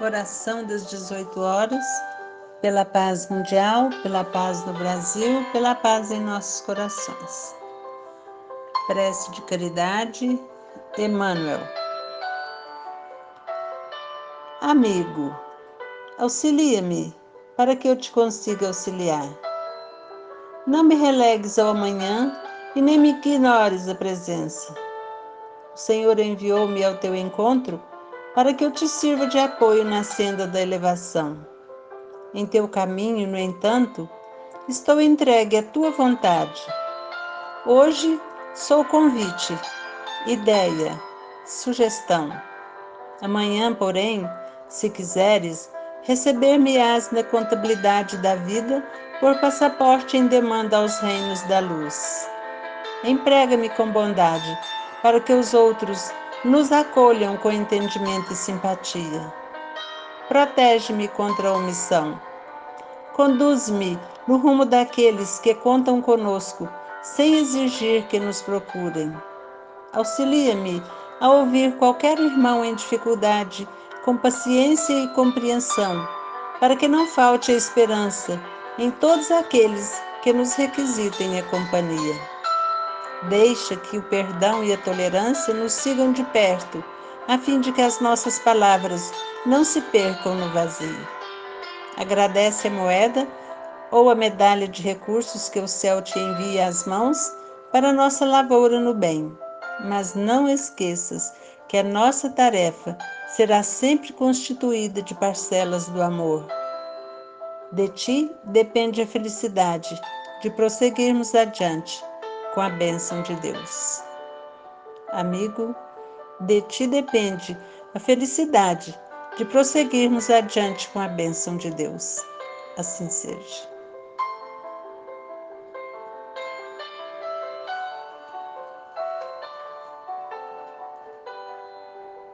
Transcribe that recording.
Oração das 18 horas, pela paz mundial, pela paz no Brasil, pela paz em nossos corações. Prece de caridade, Emmanuel. Amigo, auxilia-me para que eu te consiga auxiliar. Não me relegues ao amanhã e nem me ignores a presença. O Senhor enviou-me ao teu encontro para que eu te sirva de apoio na senda da elevação. Em teu caminho, no entanto, estou entregue à tua vontade. Hoje sou convite, ideia, sugestão. Amanhã, porém, se quiseres, receber-me-ás na contabilidade da vida por passaporte em demanda aos reinos da luz. Emprega-me com bondade, para que os outros nos acolham com entendimento e simpatia. Protege-me contra a omissão. Conduz-me no rumo daqueles que contam conosco, sem exigir que nos procurem. Auxilia-me a ouvir qualquer irmão em dificuldade com paciência e compreensão, para que não falte a esperança em todos aqueles que nos requisitem a companhia. Deixa que o perdão e a tolerância nos sigam de perto, a fim de que as nossas palavras não se percam no vazio. Agradece a moeda ou a medalha de recursos que o céu te envia às mãos para nossa lavoura no bem. Mas não esqueças que a nossa tarefa será sempre constituída de parcelas do amor. De ti depende a felicidade de prosseguirmos adiante com a bênção de Deus. Amigo, de ti depende a felicidade de prosseguirmos adiante com a bênção de Deus. Assim seja.